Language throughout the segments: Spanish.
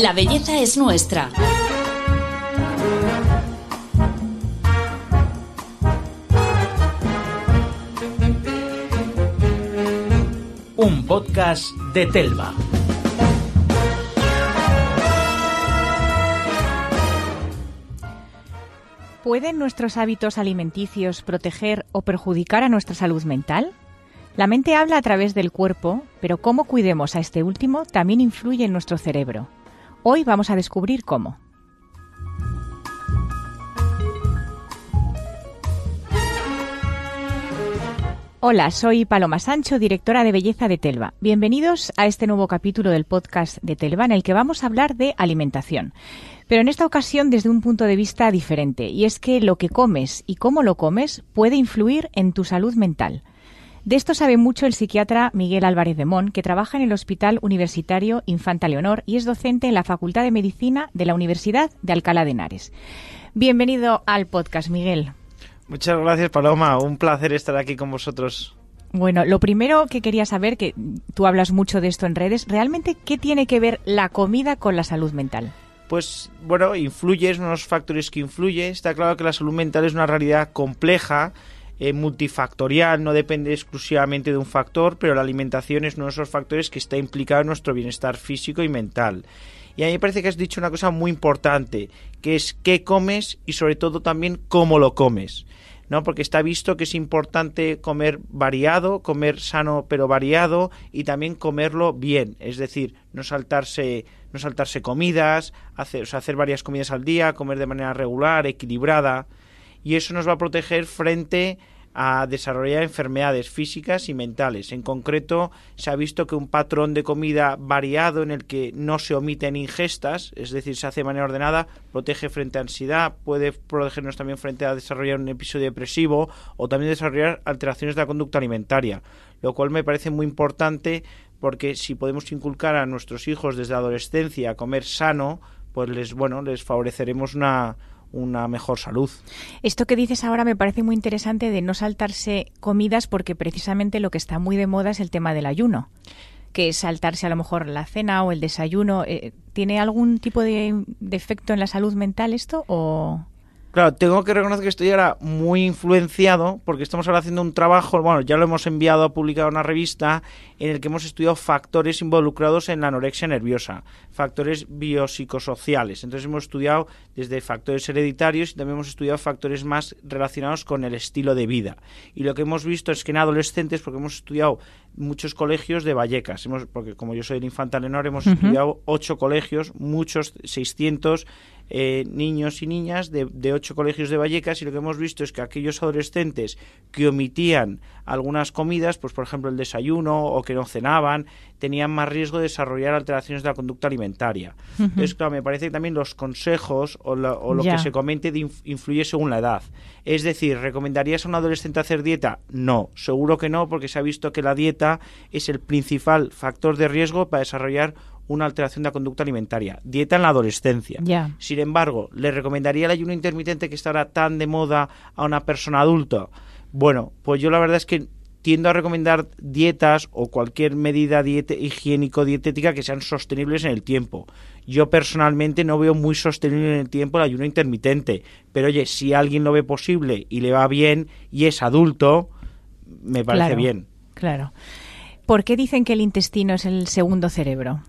La belleza es nuestra. Un podcast de Telva. ¿Pueden nuestros hábitos alimenticios proteger o perjudicar a nuestra salud mental? La mente habla a través del cuerpo, pero cómo cuidemos a este último también influye en nuestro cerebro. Hoy vamos a descubrir cómo. Hola, soy Paloma Sancho, directora de Belleza de Telva. Bienvenidos a este nuevo capítulo del podcast de Telva en el que vamos a hablar de alimentación. Pero en esta ocasión desde un punto de vista diferente, y es que lo que comes y cómo lo comes puede influir en tu salud mental. De esto sabe mucho el psiquiatra Miguel Álvarez de Mon, que trabaja en el Hospital Universitario Infanta Leonor y es docente en la Facultad de Medicina de la Universidad de Alcalá de Henares. Bienvenido al podcast, Miguel. Muchas gracias, Paloma. Un placer estar aquí con vosotros. Bueno, lo primero que quería saber, que tú hablas mucho de esto en redes, ¿realmente qué tiene que ver la comida con la salud mental? Pues bueno, influye, es uno de los factores que influye. Está claro que la salud mental es una realidad compleja, eh, multifactorial, no depende exclusivamente de un factor, pero la alimentación es uno de esos factores que está implicado en nuestro bienestar físico y mental. Y a mí me parece que has dicho una cosa muy importante, que es qué comes y sobre todo también cómo lo comes. ¿no? Porque está visto que es importante comer variado, comer sano pero variado y también comerlo bien, es decir, no saltarse, no saltarse comidas, hacer, hacer varias comidas al día, comer de manera regular, equilibrada y eso nos va a proteger frente a desarrollar enfermedades físicas y mentales. En concreto, se ha visto que un patrón de comida variado en el que no se omiten ingestas, es decir, se hace de manera ordenada, protege frente a ansiedad, puede protegernos también frente a desarrollar un episodio depresivo o también desarrollar alteraciones de la conducta alimentaria, lo cual me parece muy importante porque si podemos inculcar a nuestros hijos desde la adolescencia a comer sano, pues les bueno, les favoreceremos una una mejor salud. Esto que dices ahora me parece muy interesante de no saltarse comidas porque precisamente lo que está muy de moda es el tema del ayuno que es saltarse a lo mejor la cena o el desayuno. Eh, ¿Tiene algún tipo de, de, efecto en la salud mental esto o...? Claro, tengo que reconocer que estoy ahora muy influenciado porque estamos ahora haciendo un trabajo, bueno, ya lo hemos enviado a publicar una revista en el que hemos estudiado factores involucrados en la anorexia nerviosa, factores biopsicosociales. Entonces hemos estudiado desde factores hereditarios y también hemos estudiado factores más relacionados con el estilo de vida. Y lo que hemos visto es que en adolescentes, porque hemos estudiado muchos colegios de Vallecas, hemos, porque como yo soy del Infanta Lenor, hemos estudiado ocho colegios, muchos, 600 eh, niños y niñas de, de, ocho colegios de Vallecas y lo que hemos visto es que aquellos adolescentes que omitían algunas comidas, pues por ejemplo el desayuno o que no cenaban, tenían más riesgo de desarrollar alteraciones de la conducta alimentaria. Entonces, claro, me parece que también los consejos o, la, o lo que se comente influye según la edad. Es decir, ¿recomendarías a un adolescente hacer dieta? No, seguro que no, porque se ha visto que la dieta es el principal factor de riesgo para desarrollar una alteración de la conducta alimentaria. Dieta en la adolescencia. Yeah. Sin embargo, ¿le recomendaría el ayuno intermitente que está ahora tan de moda a una persona adulta? Bueno, pues yo la verdad es que tiendo a recomendar dietas o cualquier medida higiénico-dietética que sean sostenibles en el tiempo. Yo personalmente no veo muy sostenible en el tiempo el ayuno intermitente, pero oye, si alguien lo ve posible y le va bien y es adulto, me parece claro, bien. Claro. ¿Por qué dicen que el intestino es el segundo cerebro?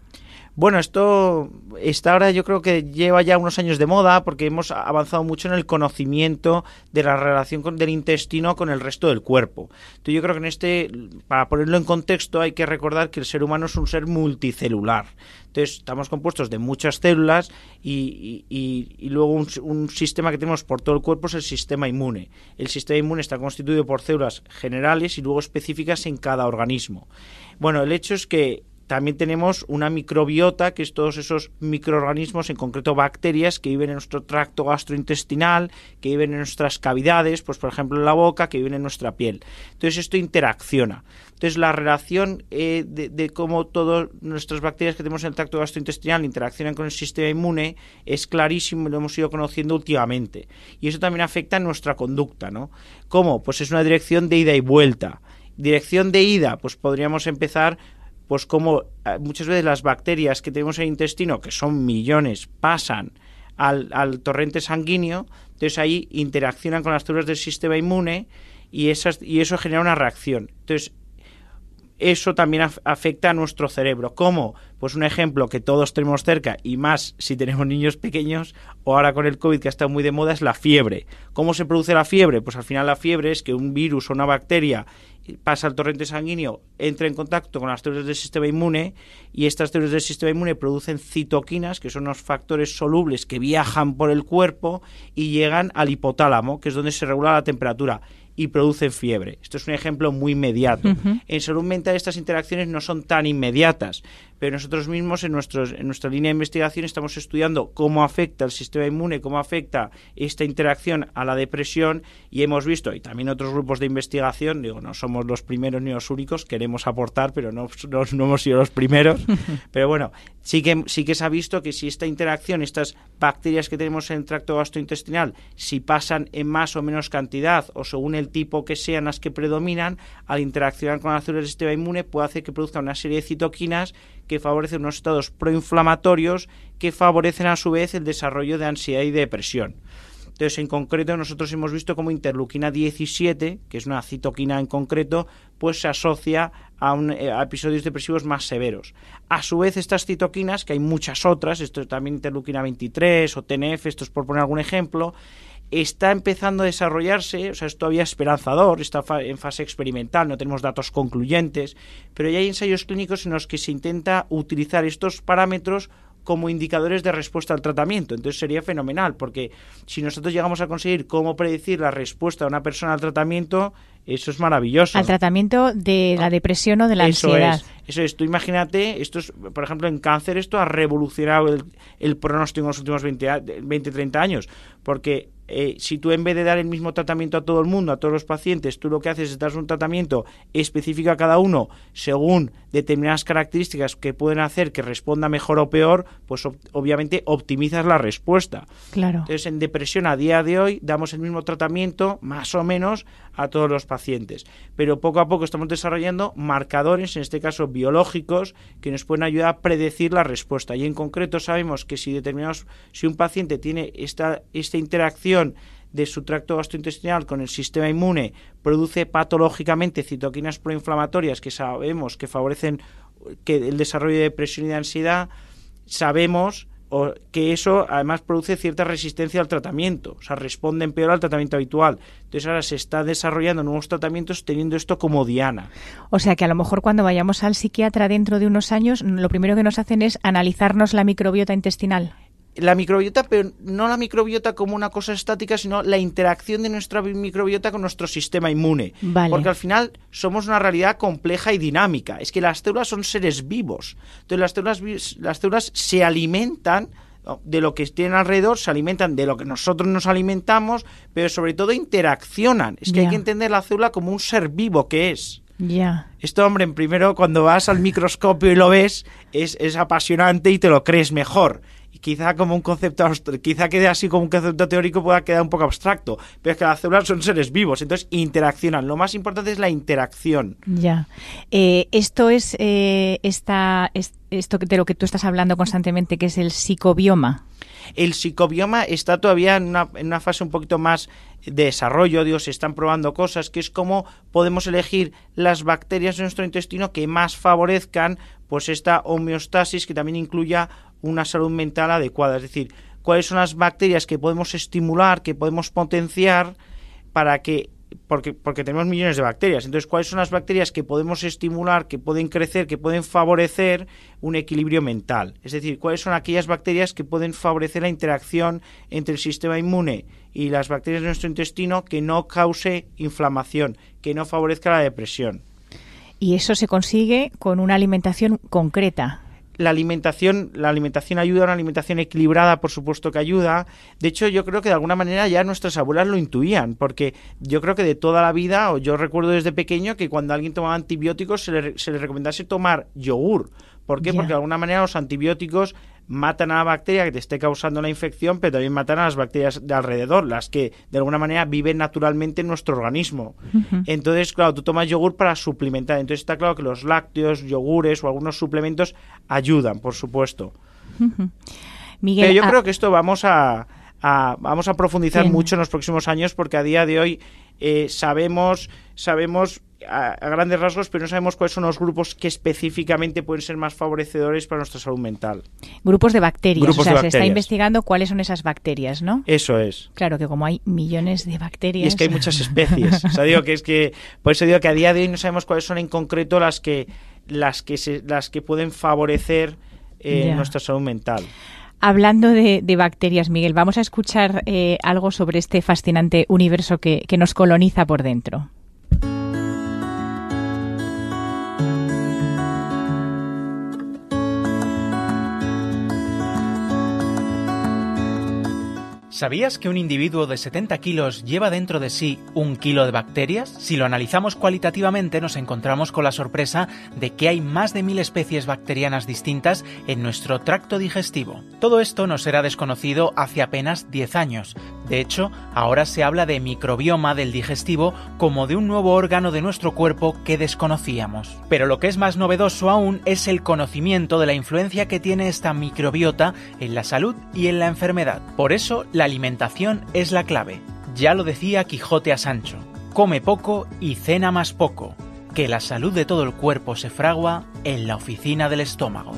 Bueno, esto está ahora yo creo que lleva ya unos años de moda porque hemos avanzado mucho en el conocimiento de la relación del intestino con el resto del cuerpo. Entonces yo creo que en este, para ponerlo en contexto, hay que recordar que el ser humano es un ser multicelular. Entonces estamos compuestos de muchas células y, y, y luego un, sistema que tenemos por todo el cuerpo es el sistema inmune. El sistema inmune está constituido por células generales y luego específicas en cada organismo. Bueno, el hecho es que también tenemos una microbiota, que es todos esos microorganismos, en concreto bacterias, que viven en nuestro tracto gastrointestinal, que viven en nuestras cavidades, pues por ejemplo en la boca, que viven en nuestra piel. Entonces esto interacciona. Entonces la relación eh, de, de, cómo todas nuestras bacterias que tenemos en el tracto gastrointestinal interaccionan con el sistema inmune es clarísimo y lo hemos ido conociendo últimamente. Y eso también afecta a nuestra conducta, ¿no? ¿Cómo? Pues es una dirección de ida y vuelta. Dirección de ida, pues podríamos empezar pues como eh, muchas veces las bacterias que tenemos en el intestino, que son millones, pasan al, al torrente sanguíneo, entonces ahí interaccionan con las células del sistema inmune y, esas, y eso genera una reacción. Entonces, eso también afecta a nuestro cerebro. ¿Cómo? Pues un ejemplo que todos tenemos cerca y más si tenemos niños pequeños o ahora con el COVID que ha estado muy de moda es la fiebre. ¿Cómo se produce la fiebre? Pues al final la fiebre es que un virus o una bacteria pasa al torrente sanguíneo, entra en contacto con las células del sistema inmune y estas células del sistema inmune producen citoquinas, que son unos factores solubles que viajan por el cuerpo y llegan al hipotálamo, que es donde se regula la temperatura y producen fiebre. Esto es un ejemplo muy inmediato. En salud mental estas interacciones no son tan inmediatas, pero nosotros mismos en, nuestros, en nuestra línea de investigación estamos estudiando cómo afecta el sistema inmune, cómo afecta esta interacción a la depresión y hemos visto, y también otros grupos de investigación, digo, no somos los primeros ni los únicos, queremos aportar, pero no, no, no hemos sido los primeros, pero bueno, sí que, sí que se ha visto que si esta interacción, estas bacterias que tenemos en el tracto gastrointestinal, si pasan en más o menos cantidad o según el tipo que sean las que predominan, al interaccionar con las células del sistema inmune puede hacer que produzca una serie de citoquinas que favorecen unos estados proinflamatorios que favorecen a su vez el desarrollo de ansiedad y depresión. Entonces, en concreto, nosotros hemos visto como interleuquina 17, que es una citoquina en concreto, pues se asocia eh, a, episodios depresivos más severos. A su vez, estas citoquinas, que hay muchas otras, esto es también interleuquina 23 o TNF, esto es por poner algún ejemplo, está empezando a desarrollarse, o sea, es todavía esperanzador, está en fase experimental, no tenemos datos concluyentes, pero ya hay ensayos clínicos en los que se intenta utilizar estos parámetros como indicadores de respuesta al tratamiento. Entonces sería fenomenal, porque si nosotros llegamos a conseguir cómo predecir la respuesta de una persona al tratamiento, eso es maravilloso. Al tratamiento de la depresión o de la eso ansiedad. Es, eso es. Tú imagínate, esto es, por ejemplo, en cáncer esto ha revolucionado el, el pronóstico en los últimos 20, 20 30 años, porque eh, si tú en vez de dar el mismo tratamiento a todo el mundo, a todos los pacientes, tú lo que haces es dar un tratamiento específico a cada uno según determinadas características que pueden hacer que responda mejor o peor, pues ob obviamente optimizas la respuesta. Claro. Entonces, en depresión a día de hoy damos el mismo tratamiento, más o menos, a todos los pacientes. Pero poco a poco estamos desarrollando marcadores, en este caso biológicos, que nos pueden ayudar a predecir la respuesta. Y en concreto sabemos que si determinados, si un paciente tiene esta, esta interacción de su tracto gastrointestinal con el sistema inmune produce patológicamente citoquinas proinflamatorias que sabemos que favorecen que el desarrollo de depresión y de ansiedad, sabemos que eso además produce cierta resistencia al tratamiento, o sea, responden peor al tratamiento habitual. Entonces ahora se está desarrollando nuevos tratamientos teniendo esto como diana. O sea que a lo mejor cuando vayamos al psiquiatra dentro de unos años, lo primero que nos hacen es analizarnos la microbiota intestinal la microbiota, pero no la microbiota como una cosa estática, sino la interacción de nuestra microbiota con nuestro sistema inmune. Vale. Porque al final somos una realidad compleja y dinámica. Es que las células son seres vivos. Entonces las células, las células se alimentan de lo que tienen alrededor, se alimentan de lo que nosotros nos alimentamos, pero sobre todo interaccionan. Es que hay que entender la célula como un ser vivo que es. Ya. Esto, hombre, en primero cuando vas al microscopio y lo ves, es, es apasionante y te lo crees mejor. Quizá como un concepto, quizá quede así como un concepto teórico pueda quedar un poco abstracto, pero es que las células son seres vivos, entonces interaccionan. Lo más importante es la interacción. Ya. Eh, esto es, eh, esta, es- esto de lo que tú estás hablando constantemente, que es el psicobioma. El psicobioma está todavía en una, en una fase un poquito más de desarrollo, dios, se están probando cosas, que es cómo podemos elegir las bacterias de nuestro intestino que más favorezcan pues esta homeostasis que también incluya una salud mental adecuada, es decir, cuáles son las bacterias que podemos estimular, que podemos potenciar para que porque, porque tenemos millones de bacterias. Entonces, ¿cuáles son las bacterias que podemos estimular, que pueden crecer, que pueden favorecer un equilibrio mental? Es decir, ¿cuáles son aquellas bacterias que pueden favorecer la interacción entre el sistema inmune y las bacterias de nuestro intestino que no cause inflamación, que no favorezca la depresión? Y eso se consigue con una alimentación concreta. La alimentación, la alimentación ayuda, una alimentación equilibrada, por supuesto que ayuda. De hecho, yo creo que de alguna manera ya nuestras abuelas lo intuían, porque yo creo que de toda la vida, o yo recuerdo desde pequeño que cuando alguien tomaba antibióticos se le, se le recomendase tomar yogur. ¿Por qué? Porque de alguna manera los antibióticos matan a la bacteria que te esté causando la infección, pero también matan a las bacterias de alrededor, las que de alguna manera viven naturalmente en nuestro organismo. Entonces, claro, tú tomas yogur para suplementar. Entonces está claro que los lácteos, yogures o algunos suplementos ayudan, por supuesto. Miguel, pero yo ah, creo que esto vamos a, a- vamos a profundizar Bien. mucho en los próximos años porque a día de hoy eh, sabemos sabemos a, a grandes rasgos, pero no sabemos cuáles son los grupos que específicamente pueden ser más favorecedores para nuestra salud mental. grupos de bacterias. Grupos o sea, se está investigando cuáles son esas bacterias, ¿no? Eso es. Claro que como hay millones de bacterias. Y es que hay muchas especies. O sea, digo que es que por eso digo que a día de hoy no sabemos cuáles son en concreto las que las que se, las que pueden favorecer eh, nuestra salud mental. Hablando de, de bacterias, Miguel, vamos a escuchar eh, algo sobre este fascinante universo que, que nos coloniza por dentro. ¿Sabías que un individuo de 70 kilos lleva dentro de sí un kilo de bacterias? Si lo analizamos cualitativamente nos encontramos con la sorpresa de que hay más de mil especies bacterianas distintas en nuestro tracto digestivo. Todo esto nos era desconocido hace apenas 10 años. De hecho, ahora se habla de microbioma del digestivo como de un nuevo órgano de nuestro cuerpo que desconocíamos. Pero lo que es más novedoso aún es el conocimiento de la influencia que tiene esta microbiota en la salud y en la enfermedad. Por eso, la alimentación es la clave. Ya lo decía Quijote a Sancho, come poco y cena más poco, que la salud de todo el cuerpo se fragua en la oficina del estómago.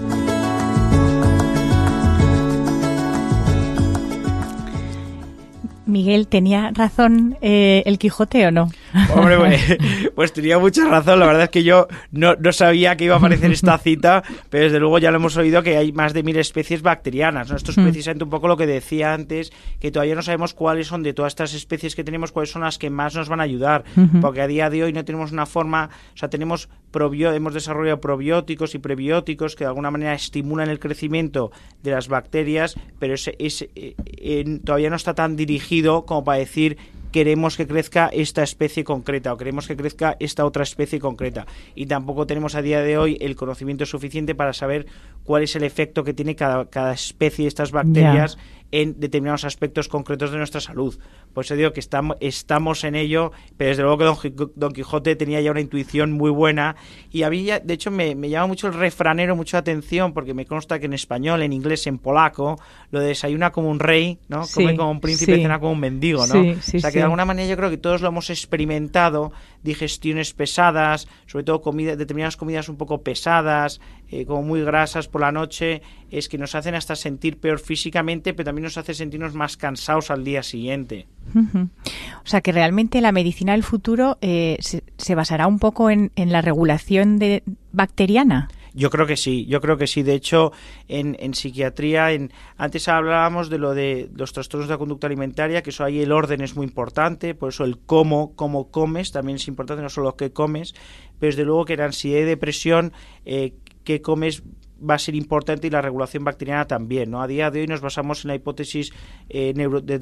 Miguel, ¿tenía razón eh, el Quijote o no? Hombre, pues, pues tenía mucha razón. La verdad es que yo no, no sabía que iba a aparecer esta cita, pero desde luego ya lo hemos oído que hay más de mil especies bacterianas. ¿no? Esto es Mm. precisamente un poco lo que decía antes, que todavía no sabemos cuáles son de todas estas especies que tenemos, cuáles son las que más nos van a ayudar. Porque a día de hoy no tenemos una forma, o sea, tenemos probio- hemos desarrollado probióticos y prebióticos que de alguna manera estimulan el crecimiento de las bacterias, pero ese, ese, eh, eh, todavía no está tan dirigido como para decir queremos que crezca esta especie concreta o queremos que crezca esta otra especie concreta. Y tampoco tenemos a día de hoy el conocimiento suficiente para saber cuál es el efecto que tiene cada, cada especie de estas bacterias en determinados aspectos concretos de nuestra salud. Por eso digo que estamos, estamos en ello, pero desde luego que Don, Qui- Don Quijote tenía ya una intuición muy buena y había, de hecho, me, me llama mucho el refranero, mucha atención, porque me consta que en español, en inglés, en polaco, lo de desayuna como un rey, ¿no? Sí, Come como un príncipe, sí. cena como un mendigo, ¿no? Sí, sí, o sea que de alguna manera yo creo que todos lo hemos experimentado, digestiones pesadas, sobre todo determinadas comidas un poco pesadas, eh, como muy grasas por la noche, es que nos hacen hasta sentir peor físicamente, pero también nos hace sentirnos más cansados al día siguiente. O sea que realmente la medicina del futuro eh, se, se basará un poco en, en la regulación de, bacteriana. Yo creo que sí, yo creo que sí. De hecho, en, en psiquiatría, en, antes hablábamos de lo de los trastornos de la conducta alimentaria, que eso ahí el orden es muy importante, por eso el cómo, cómo comes también es importante, no solo qué comes, pero desde luego que en ansiedad y depresión, eh, qué comes va a ser importante y la regulación bacteriana también. ¿no? A día de hoy nos basamos en la hipótesis, eh, neuro- de-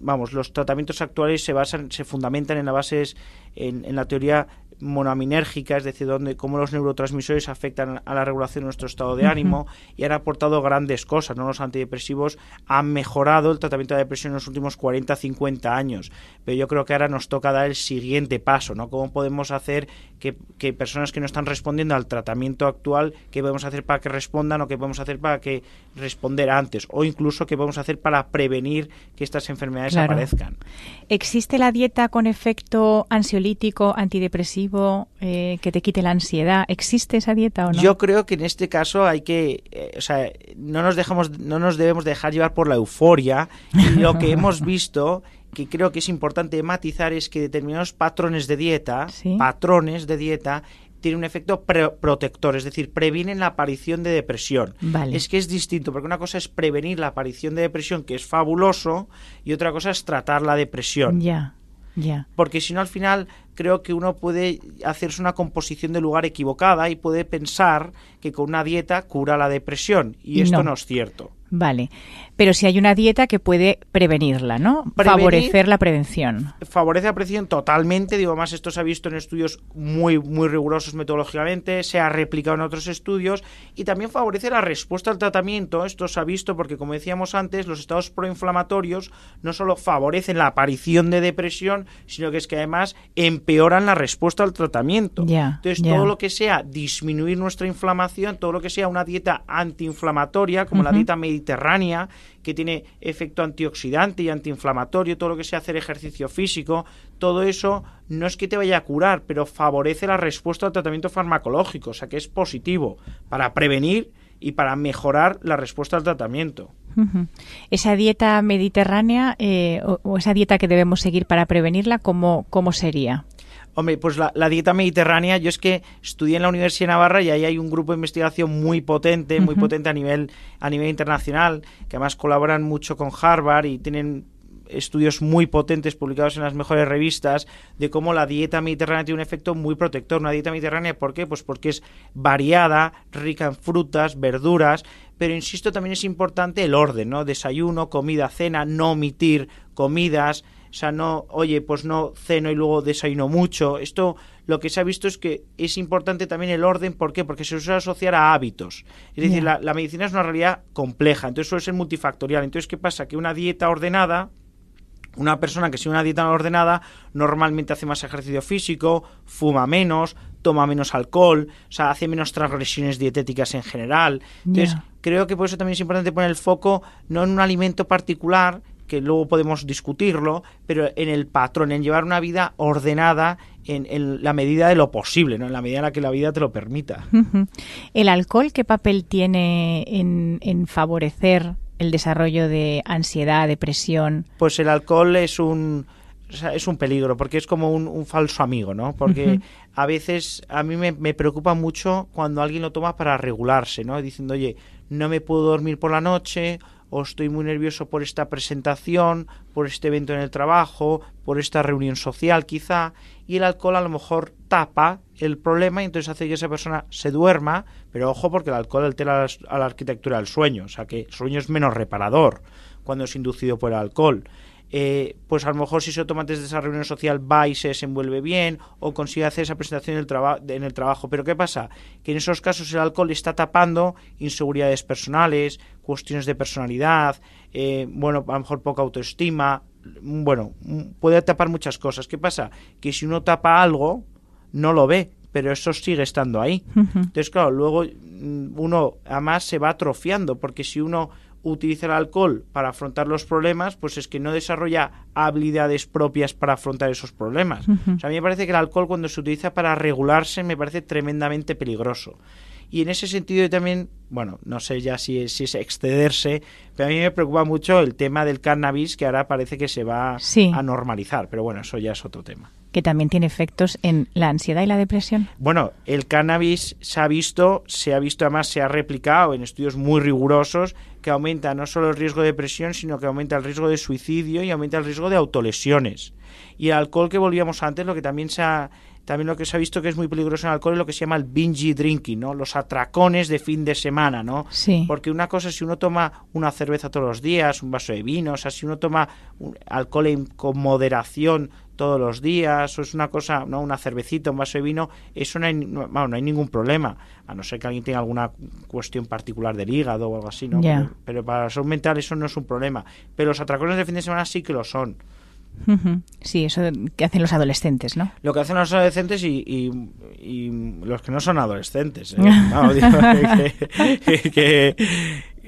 vamos, los tratamientos actuales se basan, se fundamentan en la base, en, en la teoría monoaminérgica, es decir, donde cómo los neurotransmisores afectan a la regulación de nuestro estado de ánimo y han aportado grandes cosas, ¿no? Los antidepresivos han mejorado el tratamiento de la depresión en los últimos 40, 50 años, pero yo creo que ahora nos toca dar el siguiente paso, ¿no? ¿Cómo podemos hacer que, que personas que no están respondiendo al tratamiento actual, qué podemos hacer para que respondan o qué podemos hacer para que responder antes o incluso qué podemos hacer para prevenir que estas enfermedades Claro. aparezcan? ¿Existe la dieta con efecto ansiolítico, antidepresivo, eh, que te quite la ansiedad? ¿Existe esa dieta o no? Yo creo que en este caso hay que, eh, o sea, no nos dejamos, no nos debemos dejar llevar por la euforia. Y lo que hemos visto, que creo que es importante matizar, es que determinados patrones de dieta, Sí. patrones de dieta, tienen un efecto pre- protector, es decir, previenen la aparición de depresión. Vale. Es que es distinto, porque una cosa es prevenir la aparición de depresión, que es fabuloso, y otra cosa es tratar la depresión. Ya, ya. Porque si no, al final creo que uno puede hacerse una composición de lugar equivocada y puede pensar que con una dieta cura la depresión. Y, Y esto no. no. es cierto. Vale. Pero si hay una dieta que puede prevenirla, ¿no? Favorecer la prevención. Favorece la prevención totalmente. Digo, más esto se ha visto en estudios muy, muy rigurosos metodológicamente, se ha replicado en otros estudios y también favorece la respuesta al tratamiento. Esto se ha visto porque, como decíamos antes, los estados proinflamatorios no solo favorecen la aparición de depresión, sino que es que además empeoran la respuesta al tratamiento. Entonces, todo lo que sea disminuir nuestra inflamación, todo lo que sea una dieta antiinflamatoria, como la dieta mediterránea, que tiene efecto antioxidante y antiinflamatorio, todo lo que sea hacer ejercicio físico, todo eso no es que te vaya a curar, pero favorece la respuesta al tratamiento farmacológico, o sea que es positivo para prevenir y para mejorar la respuesta al tratamiento. Esa dieta mediterránea eh, o, esa dieta que debemos seguir para prevenirla, ¿cómo, cómo sería? Hombre, pues la, dieta mediterránea, yo es que estudié en la Universidad de Navarra y ahí hay un grupo de investigación muy potente, muy potente a nivel, a nivel internacional, que además colaboran mucho con Harvard y tienen estudios muy potentes publicados en las mejores revistas de cómo la dieta mediterránea tiene un efecto muy protector. Una dieta mediterránea, ¿por qué? Pues porque es variada, rica en frutas, verduras, pero insisto, también es importante el orden, ¿no? Desayuno, comida, cena, no omitir comidas, sea, no, oye, pues no ceno y luego desayuno mucho. Esto lo que se ha visto es que es importante también el orden. ¿Por qué? Porque se suele asociar a hábitos. Es decir, la, medicina es una realidad compleja, entonces suele ser multifactorial. Entonces, ¿qué pasa? Que una dieta ordenada una persona que sigue una dieta ordenada normalmente hace más ejercicio físico, fuma menos, toma menos alcohol, o sea, hace menos transgresiones dietéticas en general. Entonces, creo que por eso también es importante poner el foco no en un alimento particular, que luego podemos discutirlo, pero en el patrón, en llevar una vida ordenada en, la medida de lo posible, ¿no? en la medida en la que la vida te lo permita. ¿El alcohol qué papel tiene en, favorecer el desarrollo de ansiedad, depresión? Pues el alcohol es un, es un peligro, porque es como un, falso amigo, ¿no? Porque a veces a mí me, me, preocupa mucho cuando alguien lo toma para regularse, ¿no? Diciendo, oye, no me puedo dormir por la noche o estoy muy nervioso por esta presentación, por este evento en el trabajo, por esta reunión social quizá, y el alcohol a lo mejor tapa el problema y entonces hace que esa persona se duerma, pero ojo porque el alcohol altera a la arquitectura del sueño, o sea que el sueño es menos reparador cuando es inducido por el alcohol. Eh, pues a lo mejor si se toma antes de esa reunión social va y se desenvuelve bien o consigue hacer esa presentación en el, en el trabajo. Pero ¿qué pasa? Que en esos casos el alcohol está tapando inseguridades personales, cuestiones de personalidad, eh, bueno, a lo mejor poca autoestima, bueno, puede tapar muchas cosas. ¿Qué pasa? Que si uno tapa algo, no lo ve, pero eso sigue estando ahí. Entonces, claro, luego mm, uno además se va atrofiando, porque si uno utiliza el alcohol para afrontar los problemas, pues es que no desarrolla habilidades propias para afrontar esos problemas. O sea, a mí me parece que el alcohol cuando se utiliza para regularse me parece tremendamente peligroso. Y en ese sentido también, bueno, no sé ya si es, si es excederse, pero a mí me preocupa mucho el tema del cannabis que ahora parece que se va a normalizar, pero bueno, eso ya es otro tema que también tiene efectos en la ansiedad y la depresión. Bueno, el cannabis se ha visto, se ha visto además, se ha replicado en estudios muy rigurosos que aumenta no solo el riesgo de depresión, sino que aumenta el riesgo de suicidio y aumenta el riesgo de autolesiones. Y el alcohol que volvíamos antes, lo que también se ha, también lo que se ha visto que es muy peligroso en el alcohol es lo que se llama el binge drinking, ¿no? Los atracones de fin de semana, ¿no? Sí. Porque una cosa es si uno toma una cerveza todos los días, un vaso de vino, o sea, si uno toma alcohol con moderación todos los días, o es una cosa, ¿no? Una cervecita, un vaso de vino, eso no hay, no, no hay ningún problema, a no ser que alguien tenga alguna cuestión particular del hígado o algo así, ¿no? Pero, para la salud mental eso no es un problema. Pero los atracones de fin de semana sí que lo son. Sí, eso que hacen los adolescentes, ¿no? Lo que hacen los adolescentes y, los que no son adolescentes. ¿eh? que,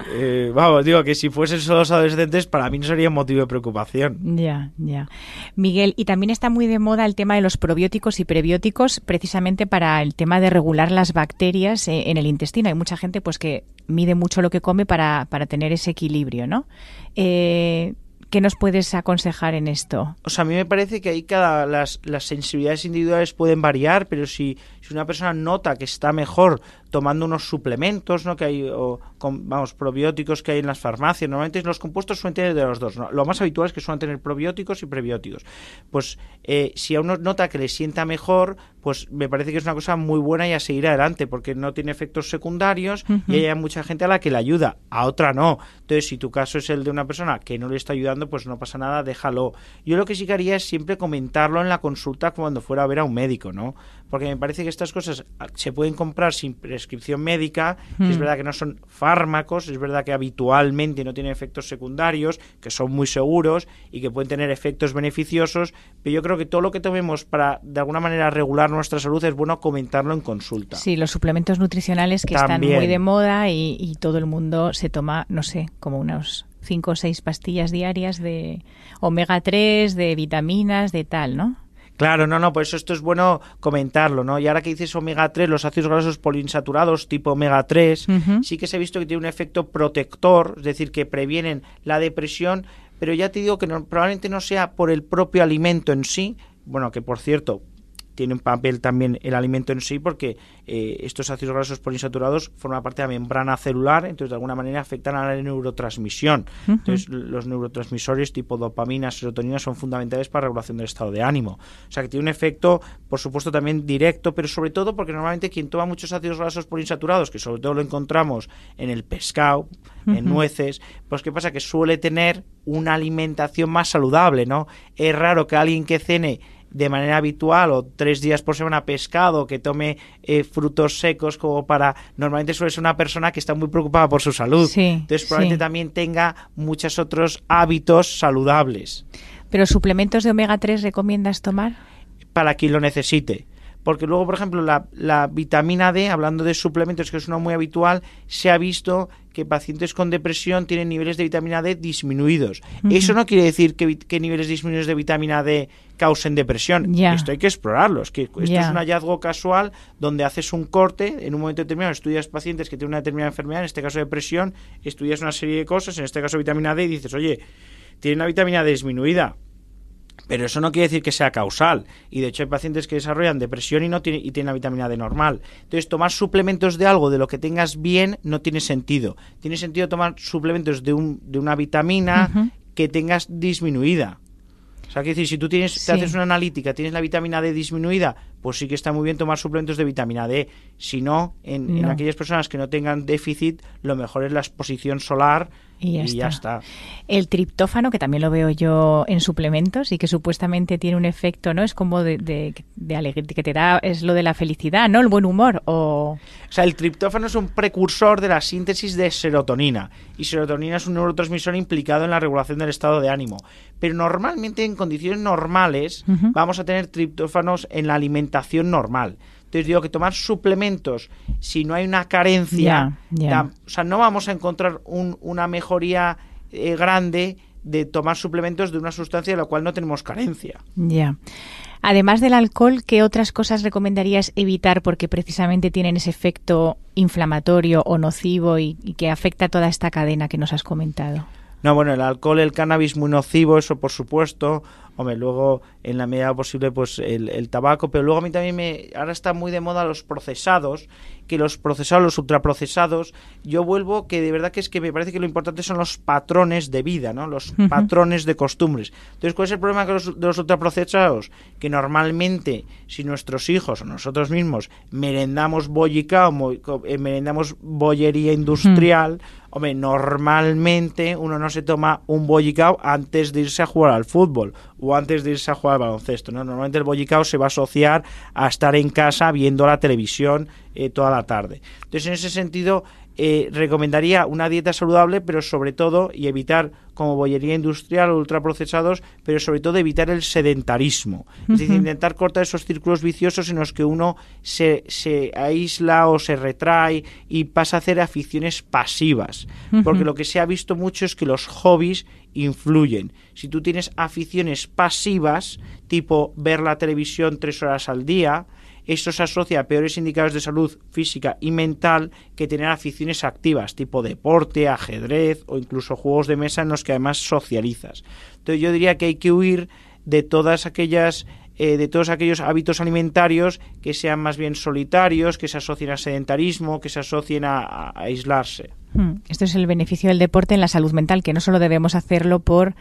eh, vamos, digo que si fuesen solo los adolescentes, para mí no sería motivo de preocupación. Ya, ya. Miguel, y también está muy de moda el tema de los probióticos y prebióticos, precisamente para el tema de regular las bacterias eh, en el intestino. Hay mucha gente pues que mide mucho lo que come para, para tener ese equilibrio, ¿no? Eh, ¿Qué nos puedes aconsejar en esto? O sea, a mí me parece que ahí cada las, las sensibilidades individuales pueden variar, pero si, Si una persona nota que está mejor tomando unos suplementos, ¿no? Que hay, o, vamos, probióticos que hay en las farmacias. Normalmente los compuestos suelen tener de los dos. Lo más habitual es que suelen tener probióticos y prebióticos. Pues eh, si a uno nota que le sienta mejor, pues me parece que es una cosa muy buena y a seguir adelante, porque no tiene efectos secundarios y hay mucha gente a la que le ayuda, a otra no. Entonces, si tu caso es el de una persona que no le está ayudando, pues no pasa nada, déjalo. Yo lo que sí que haría es siempre comentarlo en la consulta cuando fuera a ver a un médico, ¿no? Porque me parece que estas cosas ah, se pueden comprar sin prescripción médica, es mm. verdad que no son fármacos, es verdad que habitualmente no tienen efectos secundarios, que son muy seguros y que pueden tener efectos beneficiosos, pero yo creo que todo lo que tomemos para de alguna manera regular nuestra salud es bueno comentarlo en consulta. Sí, los suplementos nutricionales que están muy de moda y, y todo el mundo se toma, no sé, como unos cinco o seis pastillas diarias de omega 3, de vitaminas, de tal, ¿no? Claro, no, no, por eso esto es bueno comentarlo, ¿no? Y ahora que dices omega 3, los ácidos grasos poliinsaturados tipo omega 3, sí que se ha visto que tiene un efecto protector, es decir, que previenen la depresión, pero ya te digo que probablemente no sea por el propio alimento en sí, bueno, que por cierto, tiene un papel también el alimento en sí porque eh, estos ácidos grasos poliinsaturados forman parte de la membrana celular, entonces de alguna manera afectan a la neurotransmisión. Entonces los neurotransmisores tipo dopamina, serotonina son fundamentales para la regulación del estado de ánimo. O sea que tiene un efecto, por supuesto, también directo, pero sobre todo porque normalmente quien toma muchos ácidos grasos poliinsaturados, que sobre todo lo encontramos en el pescado, en nueces, pues qué pasa que suele tener una alimentación más saludable, ¿no? Es raro que alguien que cene de manera habitual o tres días por semana pescado, que tome eh, frutos secos como para... Normalmente suele ser una persona que está muy preocupada por su salud. Entonces probablemente también tenga muchos otros hábitos saludables. ¿Pero suplementos de omega 3 recomiendas tomar? Para quien lo necesite porque luego, por ejemplo, la, vitamina D, hablando de suplementos, que es uno muy habitual, se ha visto que pacientes con depresión tienen niveles de vitamina D disminuidos. Eso no quiere decir que, niveles disminuidos de vitamina D causen depresión. Esto hay que explorarlo. que esto es un hallazgo casual donde haces un corte, en un momento determinado estudias pacientes que tienen una determinada enfermedad, en este caso depresión, estudias una serie de cosas, en este caso vitamina D, y dices, oye, tiene una vitamina D disminuida pero eso no quiere decir que sea causal. Y de hecho hay pacientes que desarrollan depresión y no tiene, y tienen la vitamina D normal. Entonces, tomar suplementos de algo de lo que tengas bien no tiene sentido. Tiene sentido tomar suplementos de, un, de una vitamina que tengas disminuida. O sea, que decir, si tú tienes, te haces una analítica, tienes la vitamina D disminuida, pues sí que está muy bien tomar suplementos de vitamina D. Si no, en, en aquellas personas que no tengan déficit, lo mejor es la exposición solar y ya, está. El triptófano, que también lo veo yo en suplementos y que supuestamente tiene un efecto, ¿no? Es como de, de, alegría, que te da, es lo de la felicidad, ¿no? El buen humor. O... o sea, el triptófano es un precursor de la síntesis de serotonina. Y serotonina es un neurotransmisor implicado en la regulación del estado de ánimo. Pero normalmente, en condiciones normales, vamos a tener triptófanos en la alimentación normal. Entonces digo que tomar suplementos, si no hay una carencia, o sea, no vamos a encontrar una mejoría eh, grande de tomar suplementos de una sustancia de la cual no tenemos carencia. Ya. Además del alcohol, ¿qué otras cosas recomendarías evitar porque precisamente tienen ese efecto inflamatorio o nocivo y, y que afecta toda esta cadena que nos has comentado? No, bueno, el alcohol, el cannabis muy nocivo, eso por supuesto, Hombre, luego en la medida posible pues el, tabaco, pero luego a mí también me ahora está muy de moda los procesados, que los procesados, los ultraprocesados, yo vuelvo que de verdad que es que me parece que lo importante son los patrones de vida, ¿no? Los patrones de costumbres. Entonces, ¿cuál es el problema de los ultraprocesados? Que normalmente si nuestros hijos o nosotros mismos merendamos bollicao, eh, merendamos bollería industrial, hombre, normalmente uno no se toma un bollicao antes de irse a jugar al fútbol o antes de irse a jugar al baloncesto. ¿no? Normalmente el bollicao se va a asociar a estar en casa viendo la televisión eh, toda la tarde. Entonces, en ese sentido, eh, recomendaría una dieta saludable, pero sobre todo, y evitar como bollería industrial o ultraprocesados, pero sobre todo evitar el sedentarismo. Es decir, intentar cortar esos círculos viciosos en los que uno se, se aísla o se retrae y pasa a hacer aficiones pasivas. Porque lo que se ha visto mucho es que los hobbies influyen. Si tú tienes aficiones pasivas, tipo ver la televisión tres horas al día, esto se asocia a peores indicadores de salud física y mental que tener aficiones activas, tipo deporte, ajedrez o incluso juegos de mesa en los que además socializas. Entonces yo diría que hay que huir de todas aquellas eh, de todos aquellos hábitos alimentarios que sean más bien solitarios, que se asocien a sedentarismo, que se asocien a, aislarse. Hmm. Esto es el beneficio del deporte en la salud mental, que no solo debemos hacerlo por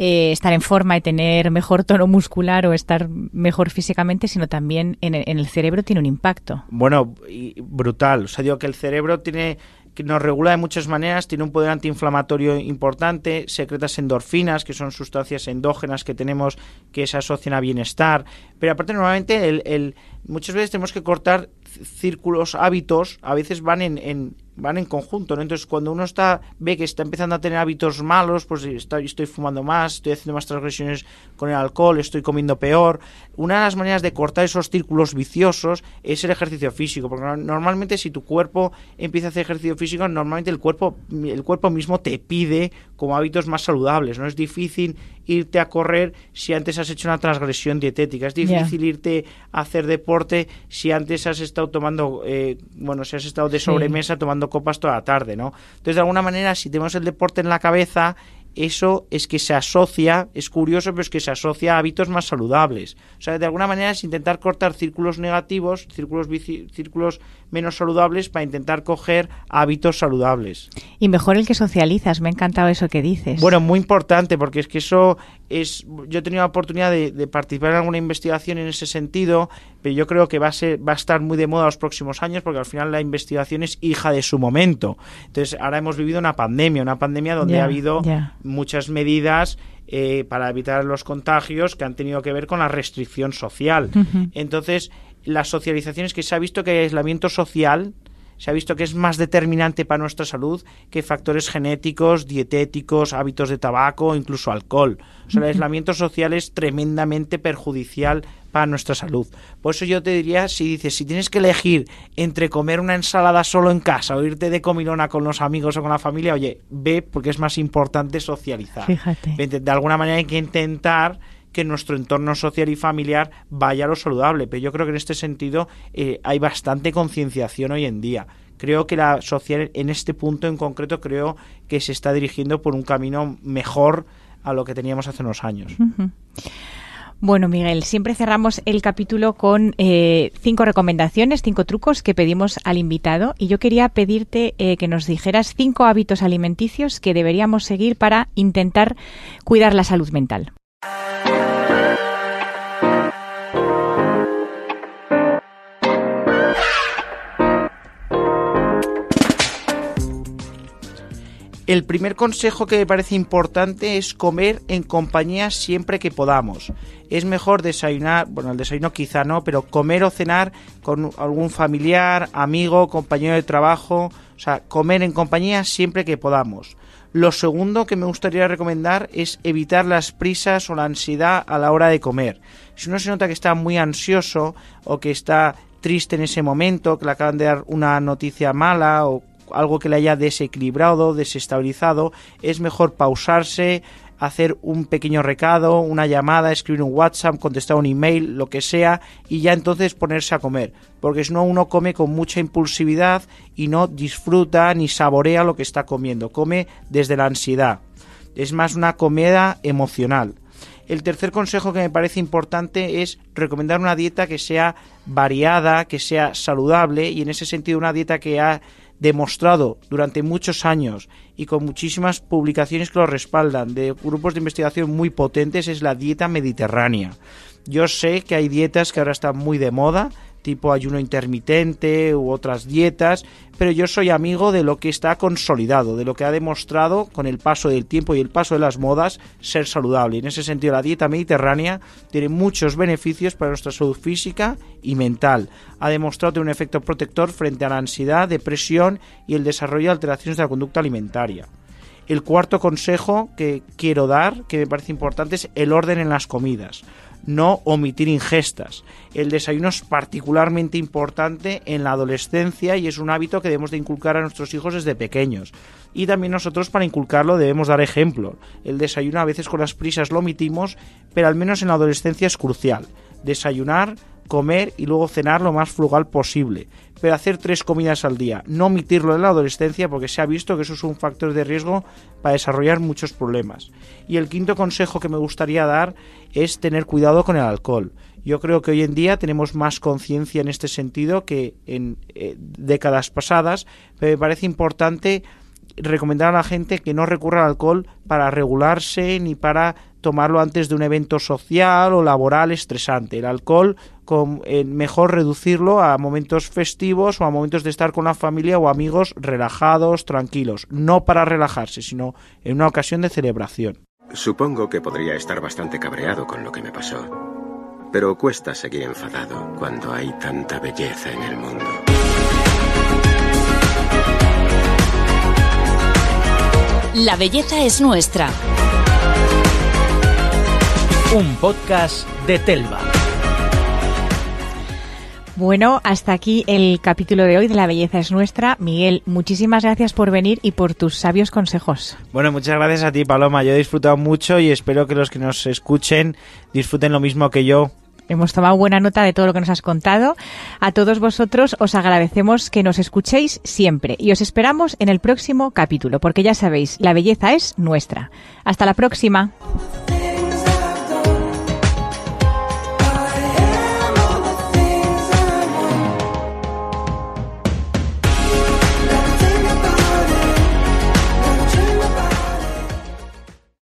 eh, estar en forma y tener mejor tono muscular o estar mejor físicamente, sino también en el, cerebro tiene un impacto. Bueno, brutal. O sea, digo que el cerebro tiene que nos regula de muchas maneras, tiene un poder antiinflamatorio importante, secretas endorfinas, que son sustancias endógenas que tenemos que se asocian a bienestar, pero aparte normalmente el, muchas veces tenemos que cortar círculos hábitos, a veces van en van en conjunto, ¿no? Entonces, cuando uno está ve que está empezando a tener hábitos malos, pues estoy, estoy fumando más, estoy haciendo más transgresiones con el alcohol, estoy comiendo peor. Una de las maneras de cortar esos círculos viciosos es el ejercicio físico, porque normalmente si tu cuerpo empieza a hacer ejercicio físico, normalmente el cuerpo el cuerpo mismo te pide como hábitos más saludables, ¿no? Es difícil irte a correr si antes has hecho una transgresión dietética, es difícil irte a hacer deporte si antes has estado tomando, eh, bueno, si has estado de sobremesa tomando copas toda la tarde, ¿no? Entonces, de alguna manera, si tenemos el deporte en la cabeza, eso es que se asocia, es curioso, pero es que se asocia a hábitos más saludables. O sea, de alguna manera es intentar cortar círculos negativos, círculos, círculos menos saludables para intentar coger hábitos saludables. Y mejor el que socializas, me ha encantado eso que dices. Bueno, muy importante, porque es que eso es. Yo he tenido la oportunidad de, participar en alguna investigación en ese sentido, pero yo creo que va a, ser, va a estar muy de moda los próximos años, porque al final la investigación es hija de su momento. Entonces, ahora hemos vivido una pandemia, una pandemia donde ha habido muchas medidas. Eh, para evitar los contagios que han tenido que ver con la restricción social. Entonces, las socializaciones que se ha visto que el aislamiento social se ha visto que es más determinante para nuestra salud que factores genéticos, dietéticos, hábitos de tabaco o incluso alcohol. O sea, el aislamiento social es tremendamente perjudicial para nuestra salud. Por eso yo te diría, si dices, si tienes que elegir entre comer una ensalada solo en casa o irte de comilona con los amigos o con la familia, oye, ve porque es más importante socializar. Fíjate. De alguna manera hay que intentar que nuestro entorno social y familiar vaya a lo saludable. Pero yo creo que en este sentido eh, hay bastante concienciación hoy en día. Creo que la social, en este punto en concreto, creo que se está dirigiendo por un camino mejor a lo que teníamos hace unos años. Bueno, Miguel, siempre cerramos el capítulo con eh, cinco recomendaciones, cinco trucos que pedimos al invitado. Y yo quería pedirte eh, que nos dijeras cinco hábitos alimenticios que deberíamos seguir para intentar cuidar la salud mental. El primer consejo que me parece importante es comer en compañía siempre que podamos. Es mejor desayunar, bueno, el desayuno quizá no, pero comer o cenar con algún familiar, amigo, compañero de trabajo, o sea, comer en compañía siempre que podamos. Lo segundo que me gustaría recomendar es evitar las prisas o la ansiedad a la hora de comer. Si uno se nota que está muy ansioso o que está triste en ese momento, que le acaban de dar una noticia mala o algo que le haya desequilibrado, desestabilizado, es mejor pausarse, hacer un pequeño recado, una llamada, escribir un WhatsApp, contestar un email, lo que sea, y ya entonces ponerse a comer. Porque si no, uno come con mucha impulsividad y no disfruta ni saborea lo que está comiendo. Come desde la ansiedad. Es más una comida emocional. El tercer consejo que me parece importante es recomendar una dieta que sea variada, que sea saludable y en ese sentido una dieta que ha demostrado durante muchos años y con muchísimas publicaciones que lo respaldan de grupos de investigación muy potentes es la dieta mediterránea. Yo sé que hay dietas que ahora están muy de moda, tipo ayuno intermitente u otras dietas, pero yo soy amigo de lo que está consolidado, de lo que ha demostrado con el paso del tiempo y el paso de las modas ser saludable. Y en ese sentido la dieta mediterránea tiene muchos beneficios para nuestra salud física y mental. Ha demostrado tener un efecto protector frente a la ansiedad, depresión y el desarrollo de alteraciones de la conducta alimentaria. El cuarto consejo que quiero dar, que me parece importante, es el orden en las comidas no omitir ingestas. El desayuno es particularmente importante en la adolescencia y es un hábito que debemos de inculcar a nuestros hijos desde pequeños. Y también nosotros para inculcarlo debemos dar ejemplo. El desayuno a veces con las prisas lo omitimos, pero al menos en la adolescencia es crucial. desayunar, comer y luego cenar lo más frugal posible. Pero hacer tres comidas al día, no omitirlo en la adolescencia porque se ha visto que eso es un factor de riesgo para desarrollar muchos problemas. Y el quinto consejo que me gustaría dar es tener cuidado con el alcohol. Yo creo que hoy en día tenemos más conciencia en este sentido que en eh, décadas pasadas, pero me parece importante recomendar a la gente que no recurra al alcohol para regularse ni para tomarlo antes de un evento social o laboral estresante. El alcohol con, eh, mejor reducirlo a momentos festivos o a momentos de estar con la familia o amigos relajados, tranquilos, no para relajarse, sino en una ocasión de celebración. Supongo que podría estar bastante cabreado con lo que me pasó, pero cuesta seguir enfadado cuando hay tanta belleza en el mundo. La belleza es nuestra. Un podcast de Telva. Bueno, hasta aquí el capítulo de hoy de La belleza es nuestra. Miguel, muchísimas gracias por venir y por tus sabios consejos. Bueno, muchas gracias a ti, Paloma. Yo he disfrutado mucho y espero que los que nos escuchen disfruten lo mismo que yo. Hemos tomado buena nota de todo lo que nos has contado. A todos vosotros os agradecemos que nos escuchéis siempre y os esperamos en el próximo capítulo, porque ya sabéis, la belleza es nuestra. Hasta la próxima.